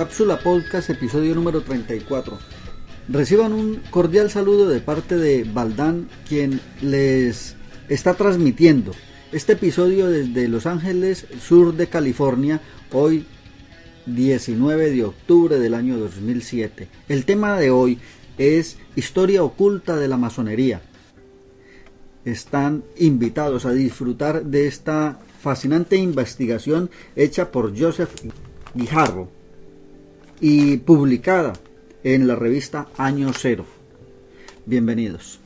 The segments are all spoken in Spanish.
Cápsula Podcast, episodio número 34. Reciban un cordial saludo de parte de Baldán, quien les está transmitiendo este episodio desde Los Ángeles, sur de California, hoy 19 de octubre del año 2007. El tema de hoy es Historia oculta de la masonería. Están invitados a disfrutar de esta fascinante investigación hecha por Joseph Guijarro y publicada en la revista Año Cero. Bienvenidos.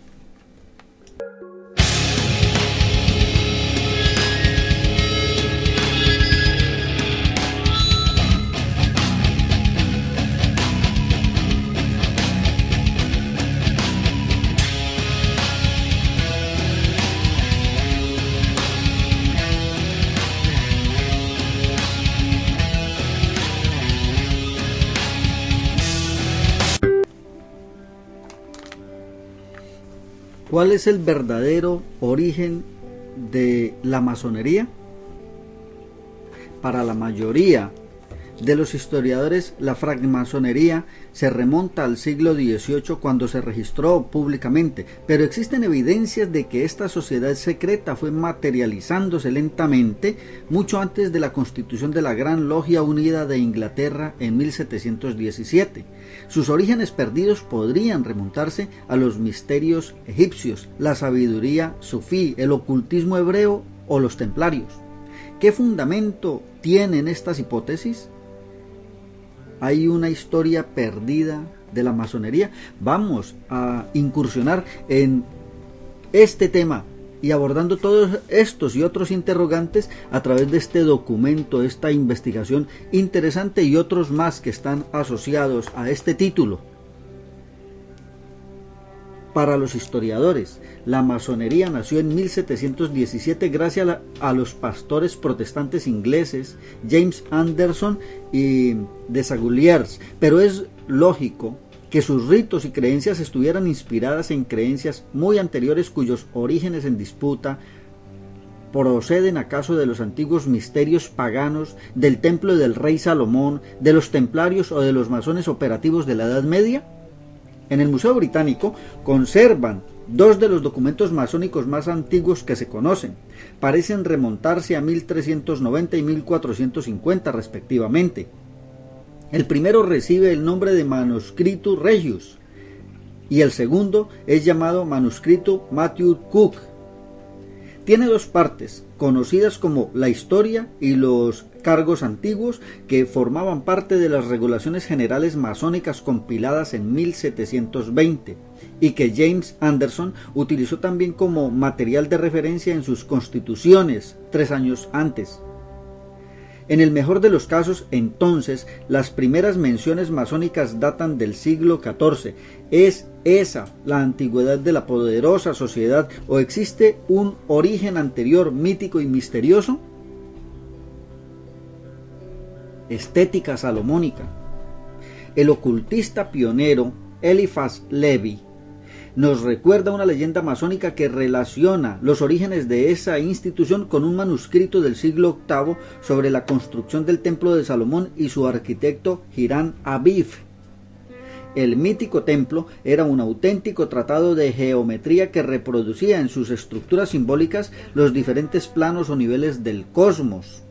¿Cuál es el verdadero origen de la masonería? Para la mayoría de los historiadores, la francmasonería se remonta al siglo XVIII cuando se registró públicamente, pero existen evidencias de que esta sociedad secreta fue materializándose lentamente mucho antes de la constitución de la Gran Logia Unida de Inglaterra en 1717. Sus orígenes perdidos podrían remontarse a los misterios egipcios, la sabiduría sufí, el ocultismo hebreo o los templarios. ¿Qué fundamento tienen estas hipótesis? Hay una historia perdida de la masonería. Vamos a incursionar en este tema y abordando todos estos y otros interrogantes a través de este documento, esta investigación interesante y otros más que están asociados a este título para los historiadores. La masonería nació en 1717 gracias a, los pastores protestantes ingleses James Anderson y de Saguliers, pero es lógico que sus ritos y creencias estuvieran inspiradas en creencias muy anteriores cuyos orígenes en disputa proceden acaso de los antiguos misterios paganos, del templo del rey Salomón, de los templarios o de los masones operativos de la Edad Media? En el Museo Británico conservan dos de los documentos masónicos más antiguos que se conocen. Parecen remontarse a 1390 y 1450 respectivamente. El primero recibe el nombre de Manuscrito Regius y el segundo es llamado Manuscrito Matthew Cook. Tiene dos partes, conocidas como la historia y los cargos antiguos que formaban parte de las regulaciones generales masónicas compiladas en 1720 y que James Anderson utilizó también como material de referencia en sus constituciones tres años antes. En el mejor de los casos, entonces, las primeras menciones masónicas datan del siglo XIV. ¿Es esa la antigüedad de la poderosa sociedad o existe un origen anterior mítico y misterioso? Estética salomónica. El ocultista pionero Eliphas Levi nos recuerda una leyenda masónica que relaciona los orígenes de esa institución con un manuscrito del siglo VIII sobre la construcción del templo de Salomón y su arquitecto Hiram Aviv. El mítico templo era un auténtico tratado de geometría que reproducía en sus estructuras simbólicas los diferentes planos o niveles del cosmos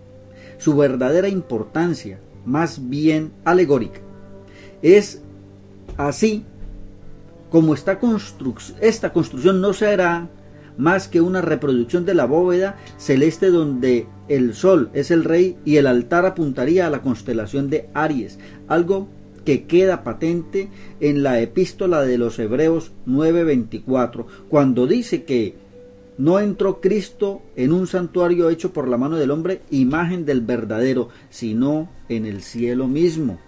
su verdadera importancia, más bien alegórica. Es así como esta, esta construcción no será más que una reproducción de la bóveda celeste donde el sol es el rey y el altar apuntaría a la constelación de Aries, algo que queda patente en la epístola de los Hebreos 9:24, cuando dice que No entró Cristo en un santuario hecho por la mano del hombre, imagen del verdadero, sino en el cielo mismo.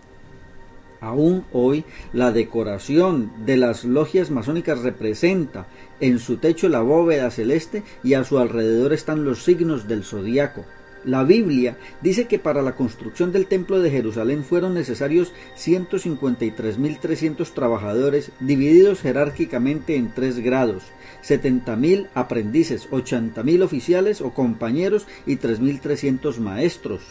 Aún hoy la decoración de las logias masónicas representa en su techo la bóveda celeste y a su alrededor están los signos del zodiaco. La Biblia dice que para la construcción del Templo de Jerusalén fueron necesarios 153.300 trabajadores divididos jerárquicamente en tres grados, 70.000 aprendices, 80.000 oficiales o compañeros y 3.300 maestros.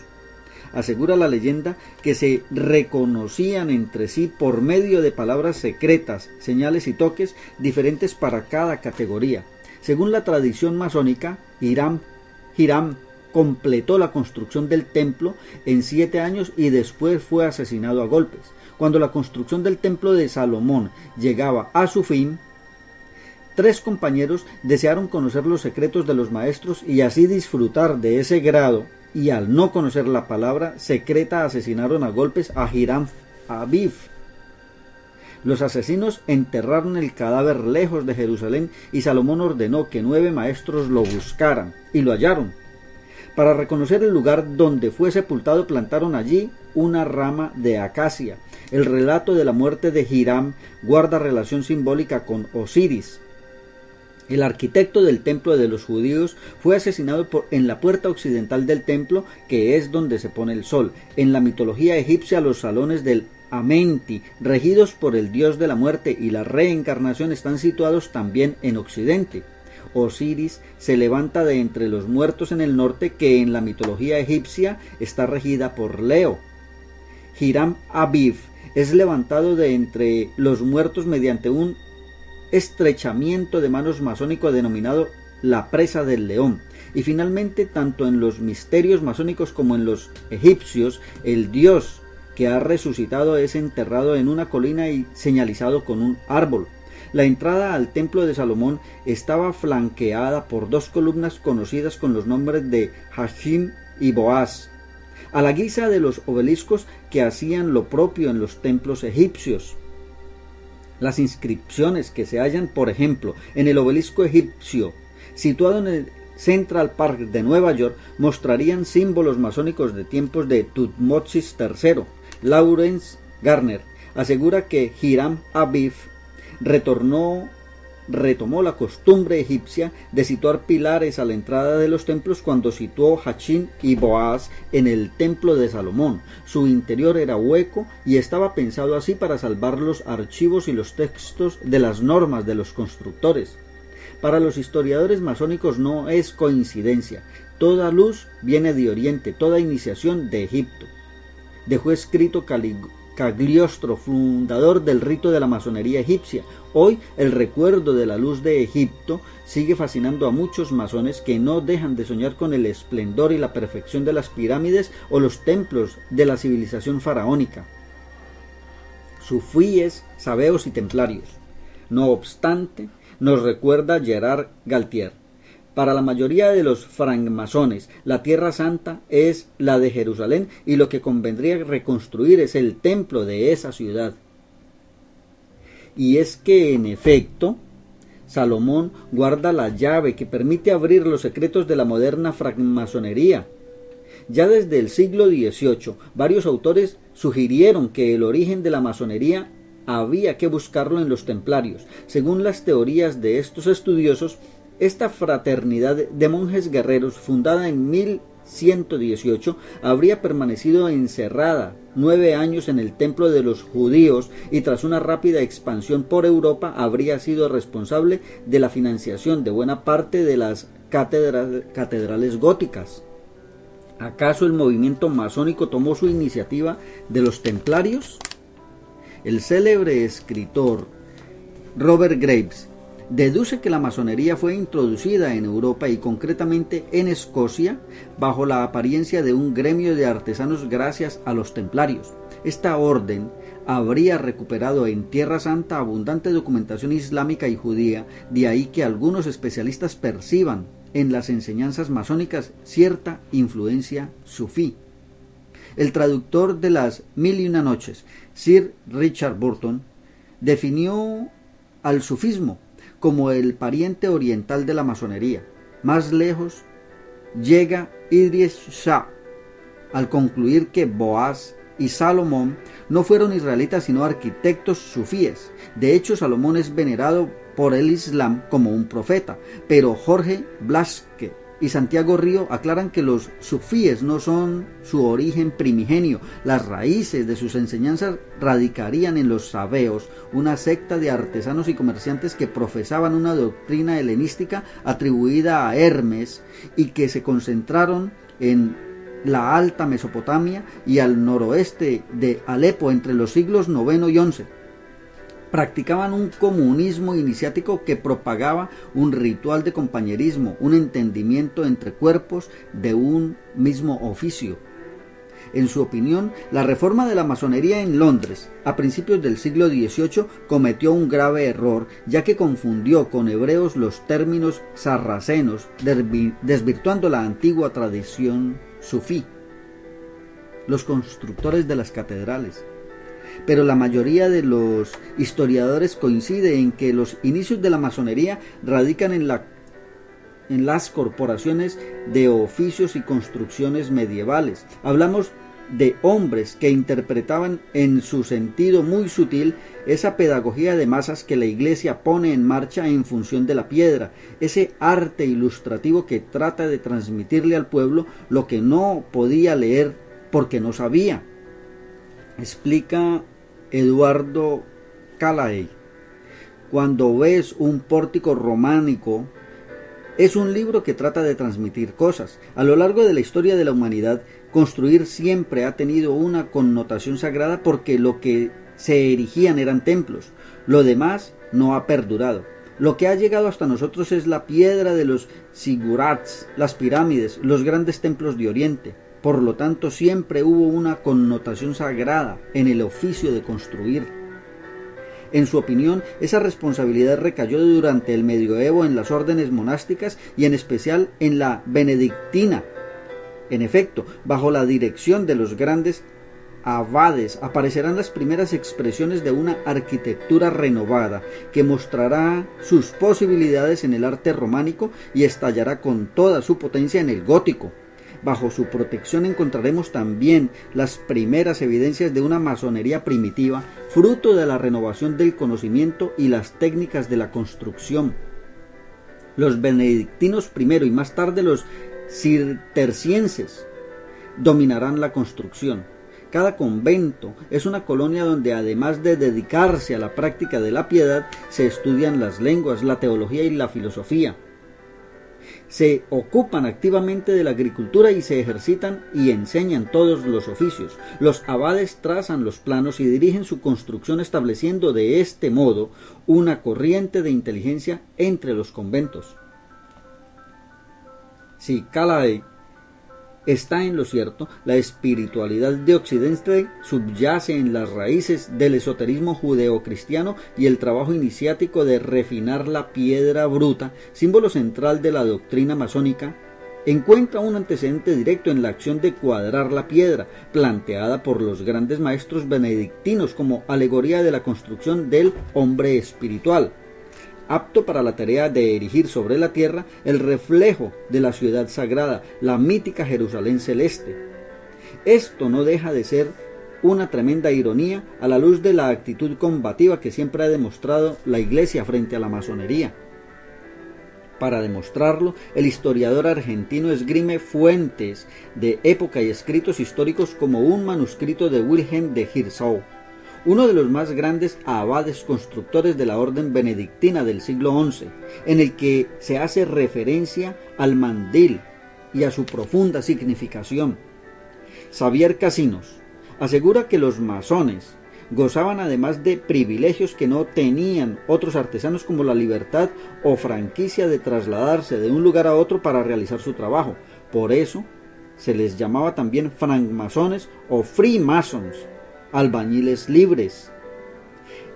Asegura la leyenda que se reconocían entre sí por medio de palabras secretas, señales y toques diferentes para cada categoría. Según la tradición masónica, Hiram, Hiram completó la construcción del templo en siete años y después fue asesinado a golpes. Cuando la construcción del templo de Salomón llegaba a su fin, tres compañeros desearon conocer los secretos de los maestros y así disfrutar de ese grado, y al no conocer la palabra secreta asesinaron a golpes a Hiram Aviv. Los asesinos enterraron el cadáver lejos de Jerusalén y Salomón ordenó que nueve maestros lo buscaran y lo hallaron para reconocer el lugar donde fue sepultado plantaron allí una rama de acacia. El relato de la muerte de Hiram guarda relación simbólica con Osiris. El arquitecto del templo de los judíos fue asesinado en la puerta occidental del templo, que es donde se pone el sol. En la mitología egipcia los salones del Amenti, regidos por el dios de la muerte y la reencarnación, están situados también en occidente. Osiris se levanta de entre los muertos en el norte que en la mitología egipcia está regida por Leo. Hiram Abiv es levantado de entre los muertos mediante un estrechamiento de manos masónico denominado la presa del león. Y finalmente, tanto en los misterios masónicos como en los egipcios, el dios que ha resucitado es enterrado en una colina y señalizado con un árbol. La entrada al templo de Salomón estaba flanqueada por dos columnas conocidas con los nombres de Hashim y Boaz, a la guisa de los obeliscos que hacían lo propio en los templos egipcios. Las inscripciones que se hallan, por ejemplo, en el obelisco egipcio, situado en el Central Park de Nueva York, mostrarían símbolos masónicos de tiempos de Tutmosis III. Lawrence Garner asegura que Hiram Abiv retornó retomó la costumbre egipcia de situar pilares a la entrada de los templos cuando situó Hachín y Boaz en el templo de Salomón. Su interior era hueco y estaba pensado así para salvar los archivos y los textos de las normas de los constructores. Para los historiadores masónicos no es coincidencia. Toda luz viene de Oriente, toda iniciación de Egipto. Dejó escrito Cagliostro, fundador del rito de la masonería egipcia. Hoy el recuerdo de la luz de Egipto sigue fascinando a muchos masones que no dejan de soñar con el esplendor y la perfección de las pirámides o los templos de la civilización faraónica. Sufíes, sabeos y templarios. No obstante, nos recuerda Gerard Galtier para la mayoría de los francmasones, la Tierra Santa es la de Jerusalén y lo que convendría reconstruir es el templo de esa ciudad. Y es que, en efecto, Salomón guarda la llave que permite abrir los secretos de la moderna francmasonería. Ya desde el siglo XVIII, varios autores sugirieron que el origen de la masonería había que buscarlo en los templarios. Según las teorías de estos estudiosos, esta fraternidad de monjes guerreros, fundada en 1118, habría permanecido encerrada nueve años en el templo de los judíos y tras una rápida expansión por Europa habría sido responsable de la financiación de buena parte de las catedrales góticas. ¿Acaso el movimiento masónico tomó su iniciativa de los templarios? El célebre escritor Robert Graves deduce que la masonería fue introducida en Europa y concretamente en Escocia bajo la apariencia de un gremio de artesanos gracias a los templarios. Esta orden habría recuperado en Tierra Santa abundante documentación islámica y judía, de ahí que algunos especialistas perciban en las enseñanzas masónicas cierta influencia sufí. El traductor de las Mil y una noches, Sir Richard Burton, definió al sufismo como el pariente oriental de la masonería. Más lejos llega Idris Shah al concluir que Boaz y Salomón no fueron israelitas sino arquitectos sufíes. De hecho, Salomón es venerado por el Islam como un profeta, pero Jorge Blasque y Santiago Río aclaran que los sufíes no son su origen primigenio. Las raíces de sus enseñanzas radicarían en los sabeos, una secta de artesanos y comerciantes que profesaban una doctrina helenística atribuida a Hermes y que se concentraron en la alta Mesopotamia y al noroeste de Alepo entre los siglos IX y XI practicaban un comunismo iniciático que propagaba un ritual de compañerismo, un entendimiento entre cuerpos de un mismo oficio. En su opinión, la reforma de la masonería en Londres a principios del siglo XVIII cometió un grave error, ya que confundió con hebreos los términos sarracenos, desvirtuando la antigua tradición sufí. Los constructores de las catedrales, pero la mayoría de los historiadores coincide en que los inicios de la masonería radican en, la, en las corporaciones de oficios y construcciones medievales. Hablamos de hombres que interpretaban en su sentido muy sutil esa pedagogía de masas que la Iglesia pone en marcha en función de la piedra, ese arte ilustrativo que trata de transmitirle al pueblo lo que no podía leer porque no sabía explica Eduardo Calaey. Cuando ves un pórtico románico, es un libro que trata de transmitir cosas. A lo largo de la historia de la humanidad, construir siempre ha tenido una connotación sagrada porque lo que se erigían eran templos. Lo demás no ha perdurado. Lo que ha llegado hasta nosotros es la piedra de los sigurats, las pirámides, los grandes templos de Oriente. Por lo tanto, siempre hubo una connotación sagrada en el oficio de construir. En su opinión, esa responsabilidad recayó durante el medioevo en las órdenes monásticas y en especial en la benedictina. En efecto, bajo la dirección de los grandes abades aparecerán las primeras expresiones de una arquitectura renovada que mostrará sus posibilidades en el arte románico y estallará con toda su potencia en el gótico. Bajo su protección encontraremos también las primeras evidencias de una masonería primitiva, fruto de la renovación del conocimiento y las técnicas de la construcción. Los benedictinos primero y más tarde los cistercienses dominarán la construcción. Cada convento es una colonia donde además de dedicarse a la práctica de la piedad, se estudian las lenguas, la teología y la filosofía se ocupan activamente de la agricultura y se ejercitan y enseñan todos los oficios. Los abades trazan los planos y dirigen su construcción estableciendo de este modo una corriente de inteligencia entre los conventos. Si Calae está en lo cierto, la espiritualidad de Occidente subyace en las raíces del esoterismo judeocristiano y el trabajo iniciático de refinar la piedra bruta, símbolo central de la doctrina masónica, encuentra un antecedente directo en la acción de cuadrar la piedra, planteada por los grandes maestros benedictinos como alegoría de la construcción del hombre espiritual apto para la tarea de erigir sobre la tierra el reflejo de la ciudad sagrada, la mítica Jerusalén celeste. Esto no deja de ser una tremenda ironía a la luz de la actitud combativa que siempre ha demostrado la Iglesia frente a la masonería. Para demostrarlo, el historiador argentino esgrime fuentes de época y escritos históricos como un manuscrito de Wilhelm de Hirsau, uno de los más grandes abades constructores de la orden benedictina del siglo XI, en el que se hace referencia al mandil y a su profunda significación. Xavier Casinos asegura que los masones gozaban además de privilegios que no tenían otros artesanos como la libertad o franquicia de trasladarse de un lugar a otro para realizar su trabajo. Por eso se les llamaba también francmasones o freemasons albañiles libres.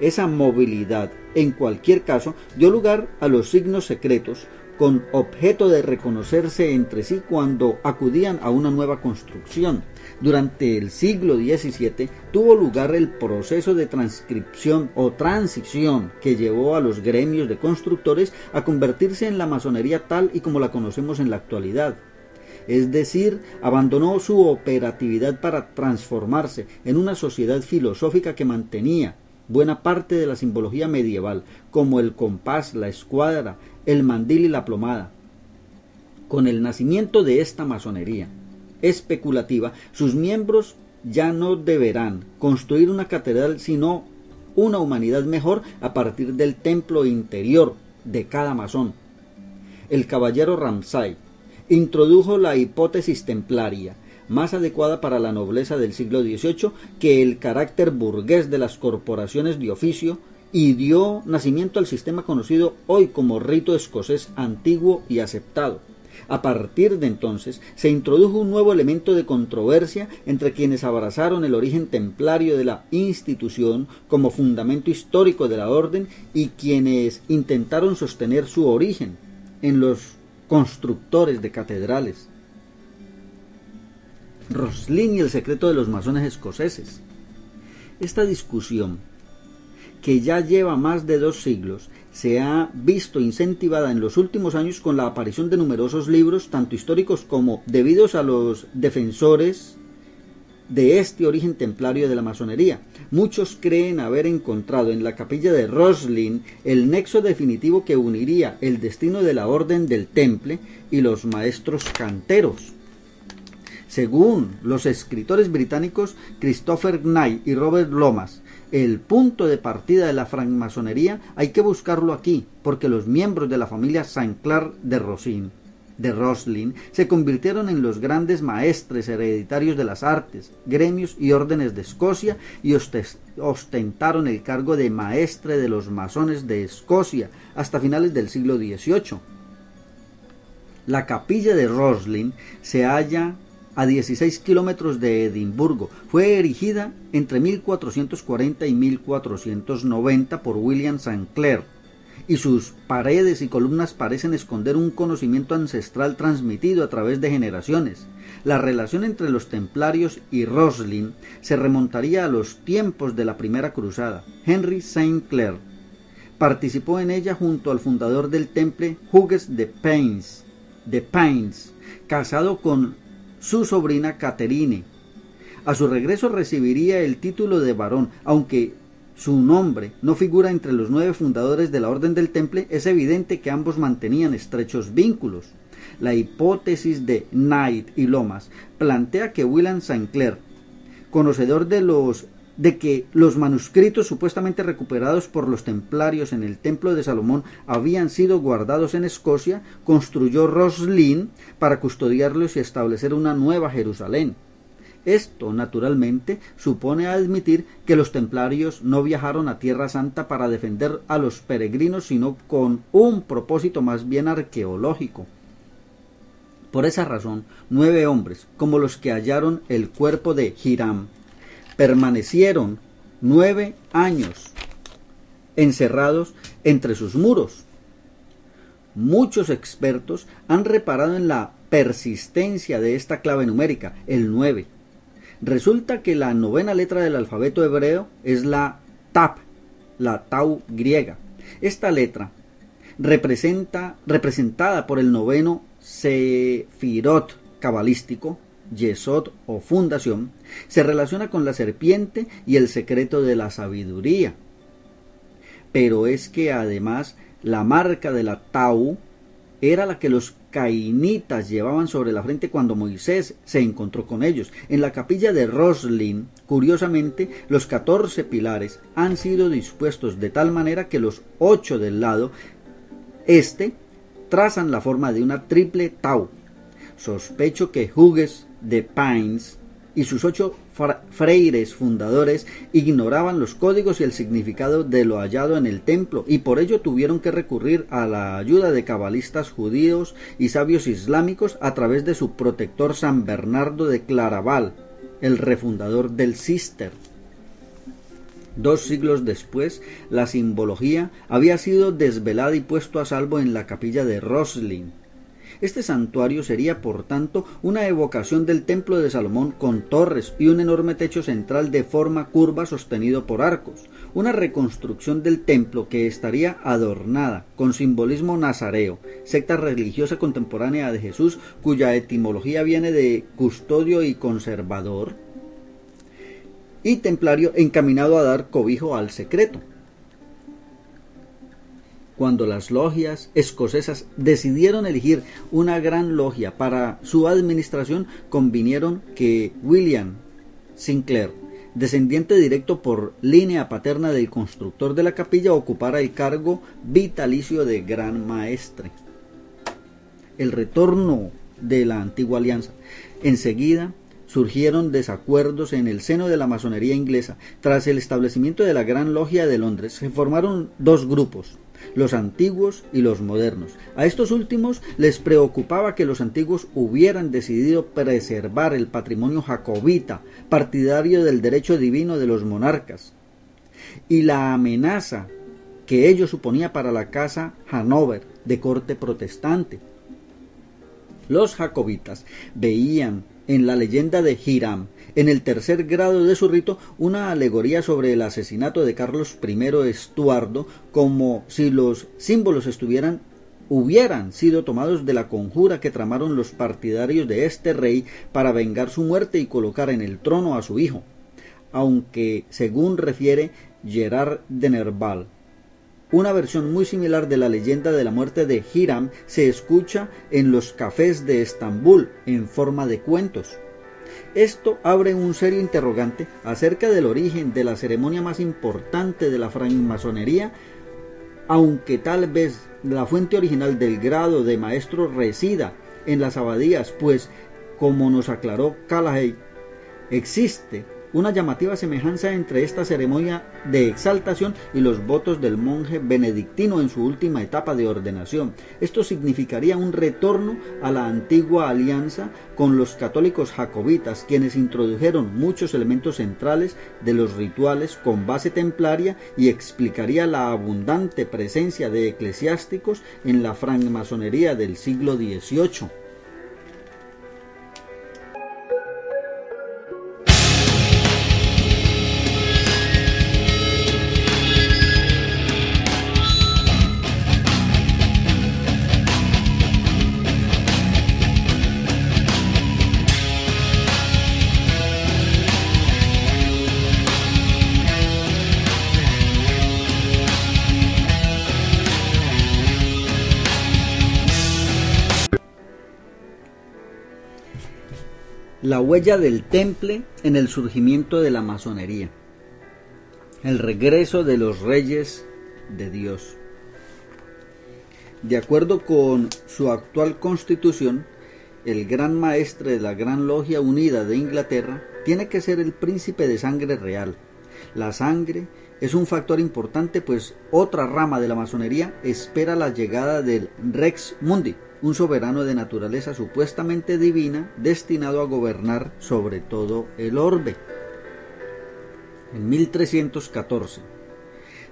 Esa movilidad, en cualquier caso, dio lugar a los signos secretos, con objeto de reconocerse entre sí cuando acudían a una nueva construcción. Durante el siglo XVII tuvo lugar el proceso de transcripción o transición que llevó a los gremios de constructores a convertirse en la masonería tal y como la conocemos en la actualidad es decir, abandonó su operatividad para transformarse en una sociedad filosófica que mantenía buena parte de la simbología medieval, como el compás, la escuadra, el mandil y la plomada. Con el nacimiento de esta masonería especulativa, sus miembros ya no deberán construir una catedral, sino una humanidad mejor a partir del templo interior de cada masón. El caballero Ramsay introdujo la hipótesis templaria, más adecuada para la nobleza del siglo XVIII que el carácter burgués de las corporaciones de oficio y dio nacimiento al sistema conocido hoy como rito escocés antiguo y aceptado. A partir de entonces se introdujo un nuevo elemento de controversia entre quienes abrazaron el origen templario de la institución como fundamento histórico de la orden y quienes intentaron sostener su origen en los constructores de catedrales. Roslin y el secreto de los masones escoceses. Esta discusión, que ya lleva más de dos siglos, se ha visto incentivada en los últimos años con la aparición de numerosos libros, tanto históricos como debidos a los defensores de este origen templario de la masonería. Muchos creen haber encontrado en la capilla de Roslin el nexo definitivo que uniría el destino de la orden del temple y los maestros canteros. Según los escritores británicos Christopher Knight y Robert Lomas, el punto de partida de la francmasonería hay que buscarlo aquí, porque los miembros de la familia Saint Clair de Rosin de Roslin se convirtieron en los grandes maestres hereditarios de las artes, gremios y órdenes de Escocia y ostentaron el cargo de maestre de los masones de Escocia hasta finales del siglo XVIII. La capilla de Roslin se halla a 16 kilómetros de Edimburgo. Fue erigida entre 1440 y 1490 por William St. Clair y sus paredes y columnas parecen esconder un conocimiento ancestral transmitido a través de generaciones. La relación entre los templarios y Roslin se remontaría a los tiempos de la primera cruzada. Henry St. Clair participó en ella junto al fundador del temple Hughes de Paynes, de Paynes, casado con su sobrina Catherine. A su regreso recibiría el título de varón, aunque su nombre no figura entre los nueve fundadores de la Orden del Temple, es evidente que ambos mantenían estrechos vínculos. La hipótesis de Knight y Lomas plantea que William St. Clair, conocedor de los de que los manuscritos supuestamente recuperados por los templarios en el templo de Salomón habían sido guardados en Escocia, construyó Roslin para custodiarlos y establecer una nueva Jerusalén. Esto, naturalmente, supone admitir que los templarios no viajaron a Tierra Santa para defender a los peregrinos, sino con un propósito más bien arqueológico. Por esa razón, nueve hombres, como los que hallaron el cuerpo de Hiram, permanecieron nueve años encerrados entre sus muros. Muchos expertos han reparado en la persistencia de esta clave numérica, el nueve. Resulta que la novena letra del alfabeto hebreo es la Tap, la Tau griega. Esta letra, representa, representada por el noveno Sefirot cabalístico, Yesod o fundación, se relaciona con la serpiente y el secreto de la sabiduría. Pero es que además la marca de la Tau era la que los cainitas llevaban sobre la frente cuando Moisés se encontró con ellos. En la capilla de Roslin, curiosamente, los catorce pilares han sido dispuestos de tal manera que los ocho del lado este trazan la forma de una triple tau. Sospecho que Hughes de Pines y sus ocho freires fundadores ignoraban los códigos y el significado de lo hallado en el templo y por ello tuvieron que recurrir a la ayuda de cabalistas judíos y sabios islámicos a través de su protector San Bernardo de Claraval, el refundador del Cister. Dos siglos después, la simbología había sido desvelada y puesto a salvo en la capilla de Roslin. Este santuario sería, por tanto, una evocación del templo de Salomón con torres y un enorme techo central de forma curva sostenido por arcos, una reconstrucción del templo que estaría adornada con simbolismo nazareo, secta religiosa contemporánea de Jesús cuya etimología viene de custodio y conservador, y templario encaminado a dar cobijo al secreto. Cuando las logias escocesas decidieron elegir una gran logia para su administración, convinieron que William Sinclair, descendiente directo por línea paterna del constructor de la capilla, ocupara el cargo vitalicio de gran maestre. El retorno de la antigua alianza. Enseguida surgieron desacuerdos en el seno de la masonería inglesa. Tras el establecimiento de la Gran Logia de Londres, se formaron dos grupos, los antiguos y los modernos. A estos últimos les preocupaba que los antiguos hubieran decidido preservar el patrimonio jacobita, partidario del derecho divino de los monarcas, y la amenaza que ello suponía para la casa Hanover de corte protestante. Los jacobitas veían en la leyenda de Hiram, en el tercer grado de su rito, una alegoría sobre el asesinato de Carlos I Estuardo, como si los símbolos estuvieran hubieran sido tomados de la conjura que tramaron los partidarios de este rey para vengar su muerte y colocar en el trono a su hijo, aunque, según refiere Gerard de Nerval, una versión muy similar de la leyenda de la muerte de Hiram se escucha en los cafés de Estambul en forma de cuentos. Esto abre un serio interrogante acerca del origen de la ceremonia más importante de la francmasonería, aunque tal vez la fuente original del grado de maestro resida en las abadías, pues, como nos aclaró Callaghan, existe una llamativa semejanza entre esta ceremonia de exaltación y los votos del monje benedictino en su última etapa de ordenación. Esto significaría un retorno a la antigua alianza con los católicos jacobitas, quienes introdujeron muchos elementos centrales de los rituales con base templaria y explicaría la abundante presencia de eclesiásticos en la francmasonería del siglo XVIII. Huella del temple en el surgimiento de la masonería, el regreso de los reyes de Dios. De acuerdo con su actual constitución, el gran maestre de la Gran Logia Unida de Inglaterra tiene que ser el príncipe de sangre real. La sangre es un factor importante pues otra rama de la masonería espera la llegada del Rex Mundi, un soberano de naturaleza supuestamente divina destinado a gobernar sobre todo el orbe. En 1314,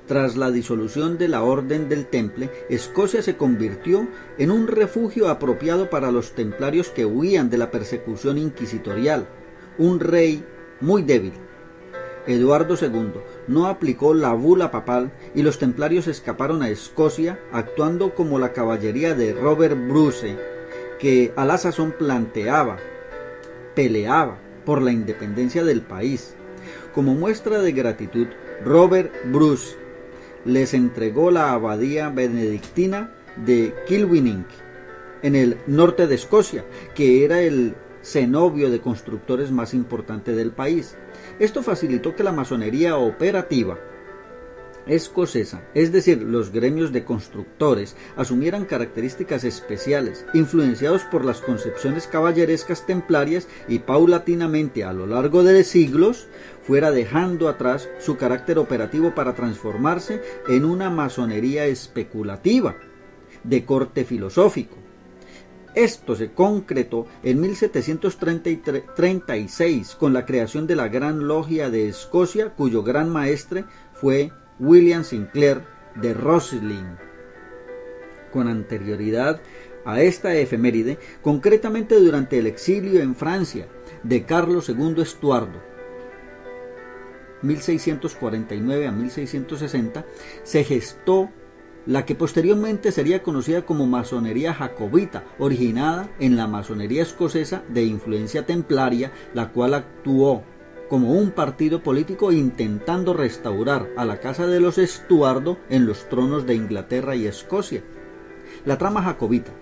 tras la disolución de la Orden del Temple, Escocia se convirtió en un refugio apropiado para los templarios que huían de la persecución inquisitorial. Un rey muy débil, Eduardo II no aplicó la bula papal y los templarios escaparon a Escocia actuando como la caballería de Robert Bruce, que a la sazón planteaba, peleaba por la independencia del país. Como muestra de gratitud, Robert Bruce les entregó la abadía benedictina de Kilwinning, en el norte de Escocia, que era el cenobio de constructores más importante del país. Esto facilitó que la masonería operativa escocesa, es decir, los gremios de constructores, asumieran características especiales, influenciados por las concepciones caballerescas templarias y paulatinamente a lo largo de siglos fuera dejando atrás su carácter operativo para transformarse en una masonería especulativa, de corte filosófico, Esto se concretó en 1736 con la creación de la Gran Logia de Escocia, cuyo gran maestre fue William Sinclair de Roslin. Con anterioridad a esta efeméride, concretamente durante el exilio en Francia de Carlos II Estuardo, 1649 a 1660, se gestó la que posteriormente sería conocida como masonería jacobita, originada en la masonería escocesa de influencia templaria, la cual actuó como un partido político intentando restaurar a la Casa de los Estuardo en los tronos de Inglaterra y Escocia. La trama jacobita.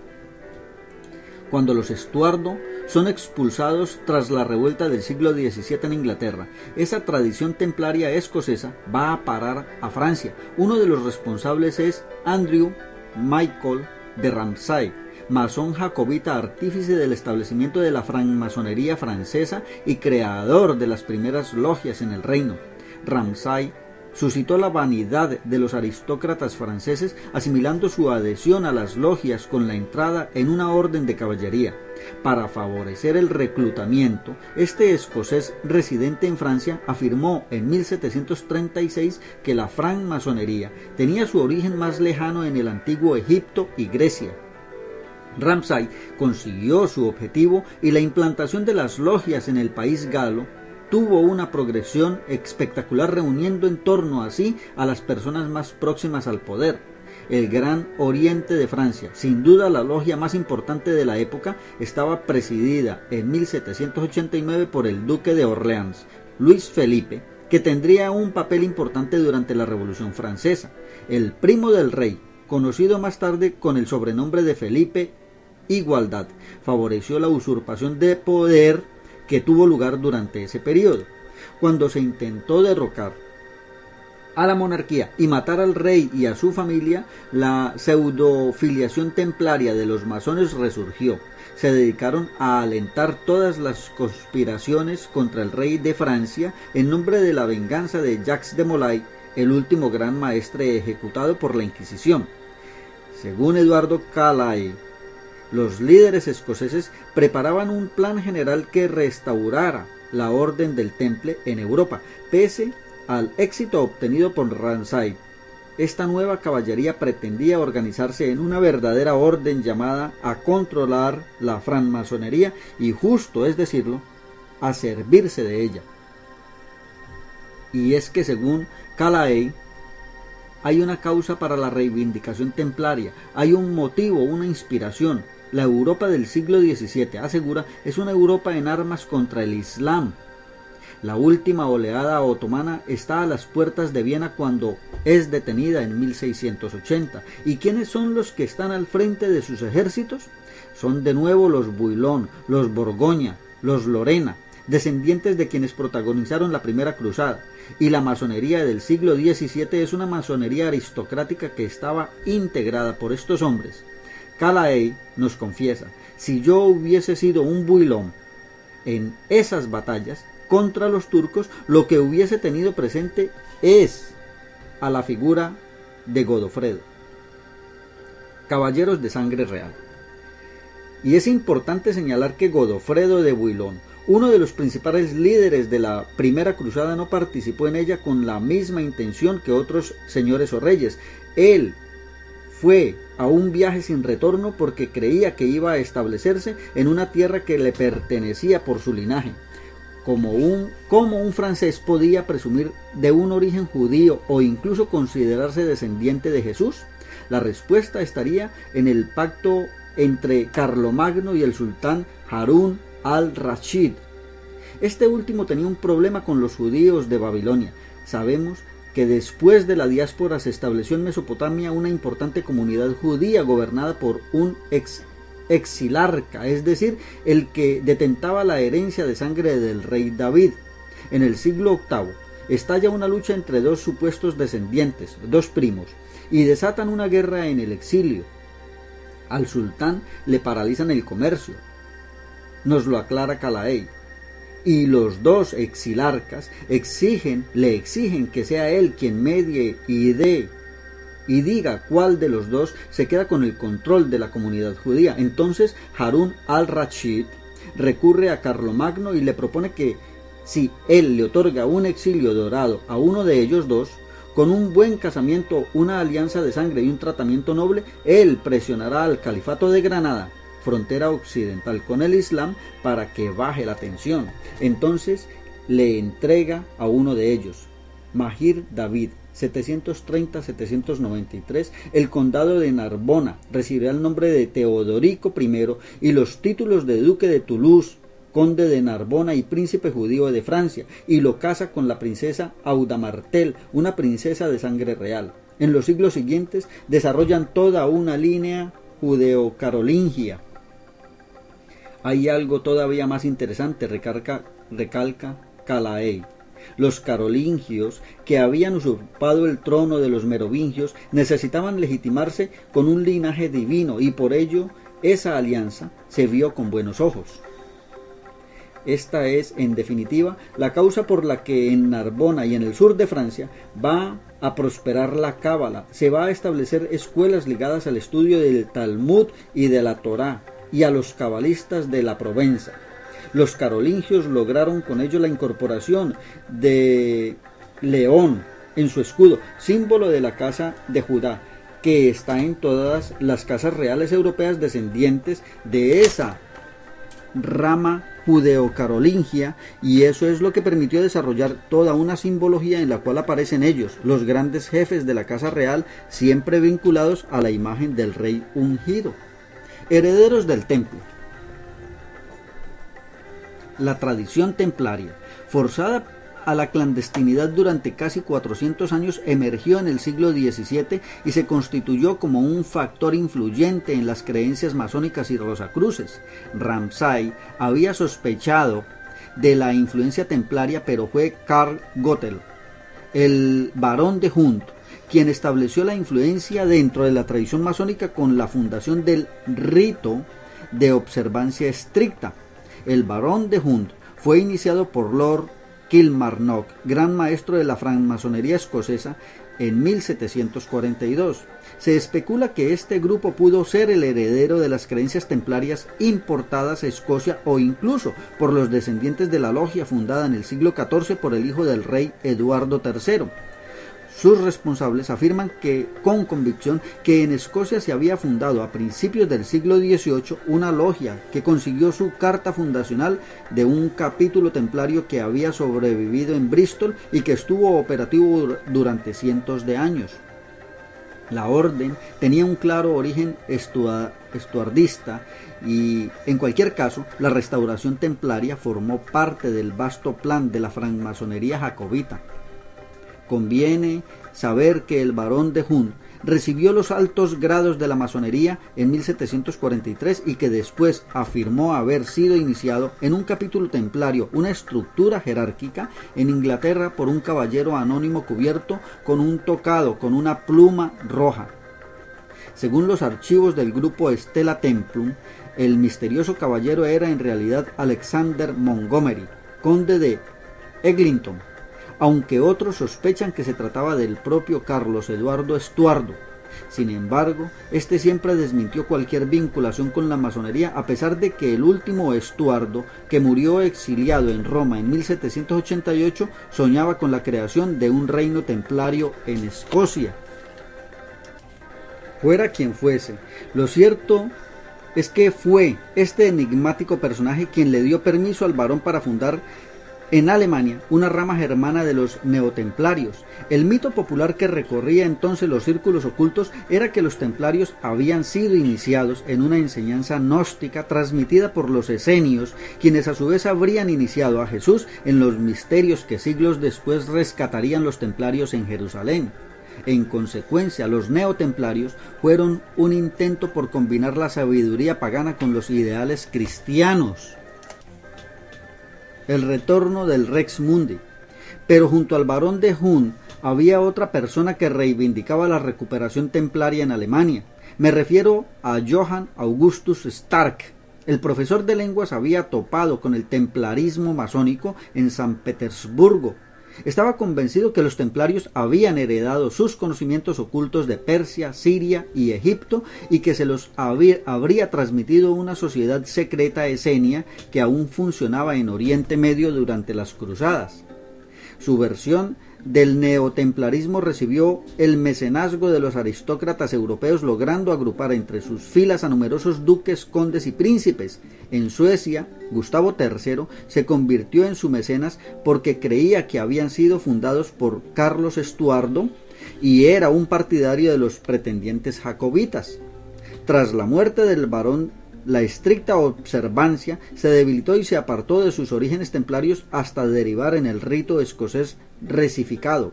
Cuando los Estuardo son expulsados tras la revuelta del siglo XVII en Inglaterra. Esa tradición templaria escocesa va a parar a Francia. Uno de los responsables es Andrew Michael de Ramsay, masón jacobita artífice del establecimiento de la francmasonería francesa y creador de las primeras logias en el reino. Ramsay suscitó la vanidad de los aristócratas franceses asimilando su adhesión a las logias con la entrada en una orden de caballería. Para favorecer el reclutamiento, este escocés residente en Francia afirmó en 1736 que la francmasonería tenía su origen más lejano en el antiguo Egipto y Grecia. Ramsay consiguió su objetivo y la implantación de las logias en el país galo tuvo una progresión espectacular reuniendo en torno a sí a las personas más próximas al poder. El Gran Oriente de Francia, sin duda la logia más importante de la época, estaba presidida en 1789 por el duque de Orleans, Luis Felipe, que tendría un papel importante durante la Revolución Francesa. El primo del rey, conocido más tarde con el sobrenombre de Felipe Igualdad, favoreció la usurpación de poder que tuvo lugar durante ese periodo, cuando se intentó derrocar a la monarquía y matar al rey y a su familia, la pseudofiliación templaria de los masones resurgió. Se dedicaron a alentar todas las conspiraciones contra el rey de Francia en nombre de la venganza de Jacques de Molay, el último gran maestre ejecutado por la Inquisición. Según Eduardo Calais, los líderes escoceses preparaban un plan general que restaurara la orden del Temple en Europa, pese al éxito obtenido por Ramsay. Esta nueva caballería pretendía organizarse en una verdadera orden llamada a controlar la francmasonería y justo es decirlo, a servirse de ella. Y es que según Calais, hay una causa para la reivindicación templaria, hay un motivo, una inspiración, la Europa del siglo XVII, asegura, es una Europa en armas contra el Islam. La última oleada otomana está a las puertas de Viena cuando es detenida en 1680. ¿Y quiénes son los que están al frente de sus ejércitos? Son de nuevo los Builón, los Borgoña, los Lorena, descendientes de quienes protagonizaron la primera cruzada. Y la masonería del siglo XVII es una masonería aristocrática que estaba integrada por estos hombres Calais nos confiesa, si yo hubiese sido un builón en esas batallas contra los turcos, lo que hubiese tenido presente es a la figura de Godofredo. Caballeros de sangre real. Y es importante señalar que Godofredo de Builón, uno de los principales líderes de la primera cruzada, no participó en ella con la misma intención que otros señores o reyes. Él fue a un viaje sin retorno porque creía que iba a establecerse en una tierra que le pertenecía por su linaje. Como un, ¿Cómo un francés podía presumir de un origen judío o incluso considerarse descendiente de Jesús? La respuesta estaría en el pacto entre Carlomagno y el sultán Harún al-Rashid. Este último tenía un problema con los judíos de Babilonia. Sabemos que después de la diáspora se estableció en Mesopotamia una importante comunidad judía gobernada por un ex exilarca, es decir, el que detentaba la herencia de sangre del rey David. En el siglo VIII estalla una lucha entre dos supuestos descendientes, dos primos, y desatan una guerra en el exilio. Al sultán le paralizan el comercio. Nos lo aclara Calaey y los dos exilarcas exigen, le exigen que sea él quien medie y dé y diga cuál de los dos se queda con el control de la comunidad judía. Entonces Harun al-Rashid recurre a Carlomagno y le propone que si él le otorga un exilio dorado a uno de ellos dos, con un buen casamiento, una alianza de sangre y un tratamiento noble, él presionará al califato de Granada, frontera occidental con el Islam, para que baje la tensión. Entonces le entrega a uno de ellos, Mahir David, 730-793, el condado de Narbona recibirá el nombre de Teodorico I y los títulos de duque de Toulouse, conde de Narbona y príncipe judío de Francia, y lo casa con la princesa Audamartel, una princesa de sangre real. En los siglos siguientes desarrollan toda una línea judeo-carolingia. Hay algo todavía más interesante, recalca, Calaey. Los carolingios, que habían usurpado el trono de los merovingios, necesitaban legitimarse con un linaje divino y por ello esa alianza se vio con buenos ojos. Esta es, en definitiva, la causa por la que en Narbona y en el sur de Francia va a prosperar la cábala, se va a establecer escuelas ligadas al estudio del Talmud y de la Torá y a los cabalistas de la Provenza. Los carolingios lograron con ello la incorporación de león en su escudo, símbolo de la casa de Judá, que está en todas las casas reales europeas descendientes de esa rama judeocarolingia y eso es lo que permitió desarrollar toda una simbología en la cual aparecen ellos, los grandes jefes de la casa real, siempre vinculados a la imagen del rey ungido. Herederos del templo. La tradición templaria, forzada a la clandestinidad durante casi 400 años emergió en el siglo XVII y se constituyó como un factor influyente en las creencias masónicas y rosacruces. Ramsay había sospechado de la influencia templaria, pero fue Karl Gottel, el barón de Hunt, quien estableció la influencia dentro de la tradición masónica con la fundación del rito de observancia estricta. El barón de Hunt fue iniciado por Lord Kilmarnock, gran maestro de la francmasonería escocesa, en 1742. Se especula que este grupo pudo ser el heredero de las creencias templarias importadas a Escocia o incluso por los descendientes de la logia fundada en el siglo XIV por el hijo del rey Eduardo III. Sus responsables afirman que, con convicción, que en Escocia se había fundado a principios del siglo XVIII una logia que consiguió su carta fundacional de un capítulo templario que había sobrevivido en Bristol y que estuvo operativo durante cientos de años. La orden tenía un claro origen estuardista y, en cualquier caso, la restauración templaria formó parte del vasto plan de la francmasonería jacobita. Conviene saber que el barón de Hun recibió los altos grados de la masonería en 1743 y que después afirmó haber sido iniciado en un capítulo templario, una estructura jerárquica en Inglaterra por un caballero anónimo cubierto con un tocado con una pluma roja. Según los archivos del grupo Stella Templum, el misterioso caballero era en realidad Alexander Montgomery, conde de Eglinton, aunque otros sospechan que se trataba del propio Carlos Eduardo Estuardo. Sin embargo, este siempre desmintió cualquier vinculación con la masonería, a pesar de que el último Estuardo, que murió exiliado en Roma en 1788, soñaba con la creación de un reino templario en Escocia. Fuera quien fuese, lo cierto es que fue este enigmático personaje quien le dio permiso al varón para fundar en Alemania, una rama germana de los neotemplarios. El mito popular que recorría entonces los círculos ocultos era que los templarios habían sido iniciados en una enseñanza gnóstica transmitida por los esenios, quienes a su vez habrían iniciado a Jesús en los misterios que siglos después rescatarían los templarios en Jerusalén. En consecuencia, los neotemplarios fueron un intento por combinar la sabiduría pagana con los ideales cristianos el retorno del Rex Mundi. Pero junto al barón de Hun había otra persona que reivindicaba la recuperación templaria en Alemania. Me refiero a Johann Augustus Stark. El profesor de lenguas había topado con el templarismo masónico en San Petersburgo Estaba convencido que los templarios habían heredado sus conocimientos ocultos de Persia, Siria y Egipto y que se los habría transmitido una sociedad secreta esenia que aún funcionaba en Oriente Medio durante las cruzadas. Su versión del neotemplarismo recibió el mecenazgo de los aristócratas europeos logrando agrupar entre sus filas a numerosos duques, condes y príncipes. En Suecia, Gustavo III se convirtió en su mecenas porque creía que habían sido fundados por Carlos Estuardo y era un partidario de los pretendientes jacobitas. Tras la muerte del barón la estricta observancia se debilitó y se apartó de sus orígenes templarios hasta derivar en el rito escocés resificado.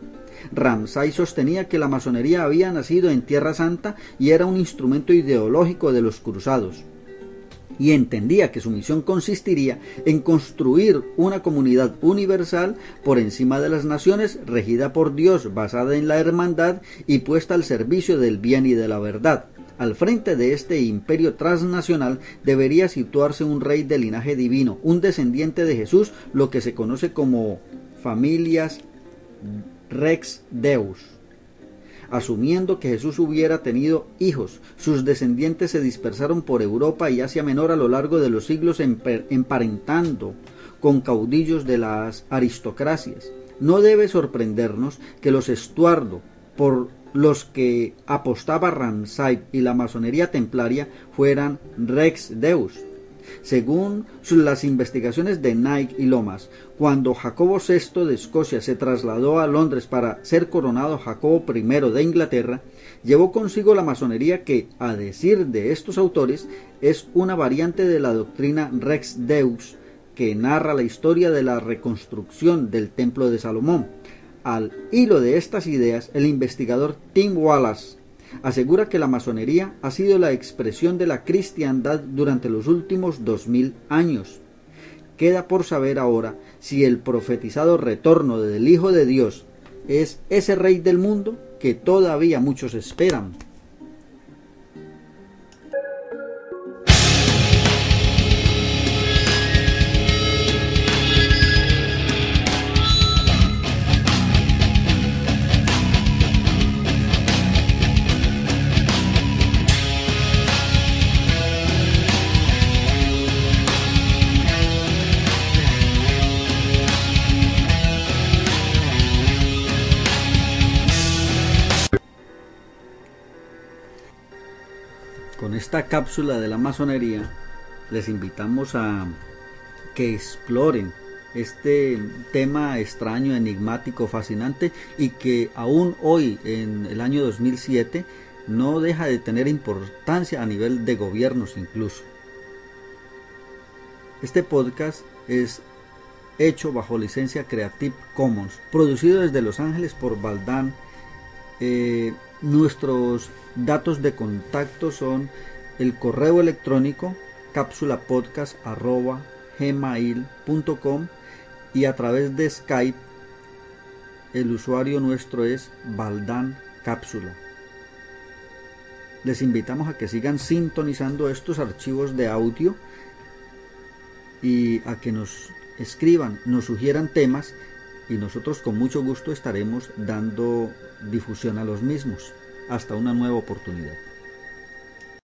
Ramsay sostenía que la masonería había nacido en Tierra Santa y era un instrumento ideológico de los cruzados y entendía que su misión consistiría en construir una comunidad universal por encima de las naciones, regida por Dios, basada en la hermandad y puesta al servicio del bien y de la verdad. Al frente de este imperio transnacional debería situarse un rey de linaje divino, un descendiente de Jesús, lo que se conoce como familias Rex Deus. Asumiendo que Jesús hubiera tenido hijos, sus descendientes se dispersaron por Europa y Asia Menor a lo largo de los siglos emparentando con caudillos de las aristocracias. No debe sorprendernos que los Estuardo, por los que apostaba Ramsay y la masonería templaria fueran Rex Deus. Según las investigaciones de Nike y Lomas, cuando Jacobo VI de Escocia se trasladó a Londres para ser coronado Jacobo I de Inglaterra, llevó consigo la masonería que, a decir de estos autores, es una variante de la doctrina Rex Deus que narra la historia de la reconstrucción del Templo de Salomón al hilo de estas ideas, el investigador Tim Wallace asegura que la masonería ha sido la expresión de la cristiandad durante los últimos dos mil años. Queda por saber ahora si el profetizado retorno del Hijo de Dios es ese rey del mundo que todavía muchos esperan. Esta cápsula de la masonería les invitamos a que exploren este tema extraño, enigmático, fascinante y que aún hoy, en el año 2007, no deja de tener importancia a nivel de gobiernos incluso. Este podcast es hecho bajo licencia Creative Commons, producido desde Los Ángeles por Baldán. Eh, nuestros datos de contacto son el correo electrónico cápsulapodcast.gmail.com y a través de Skype el usuario nuestro es Baldan Cápsula. Les invitamos a que sigan sintonizando estos archivos de audio y a que nos escriban, nos sugieran temas y nosotros con mucho gusto estaremos dando difusión a los mismos. Hasta una nueva oportunidad.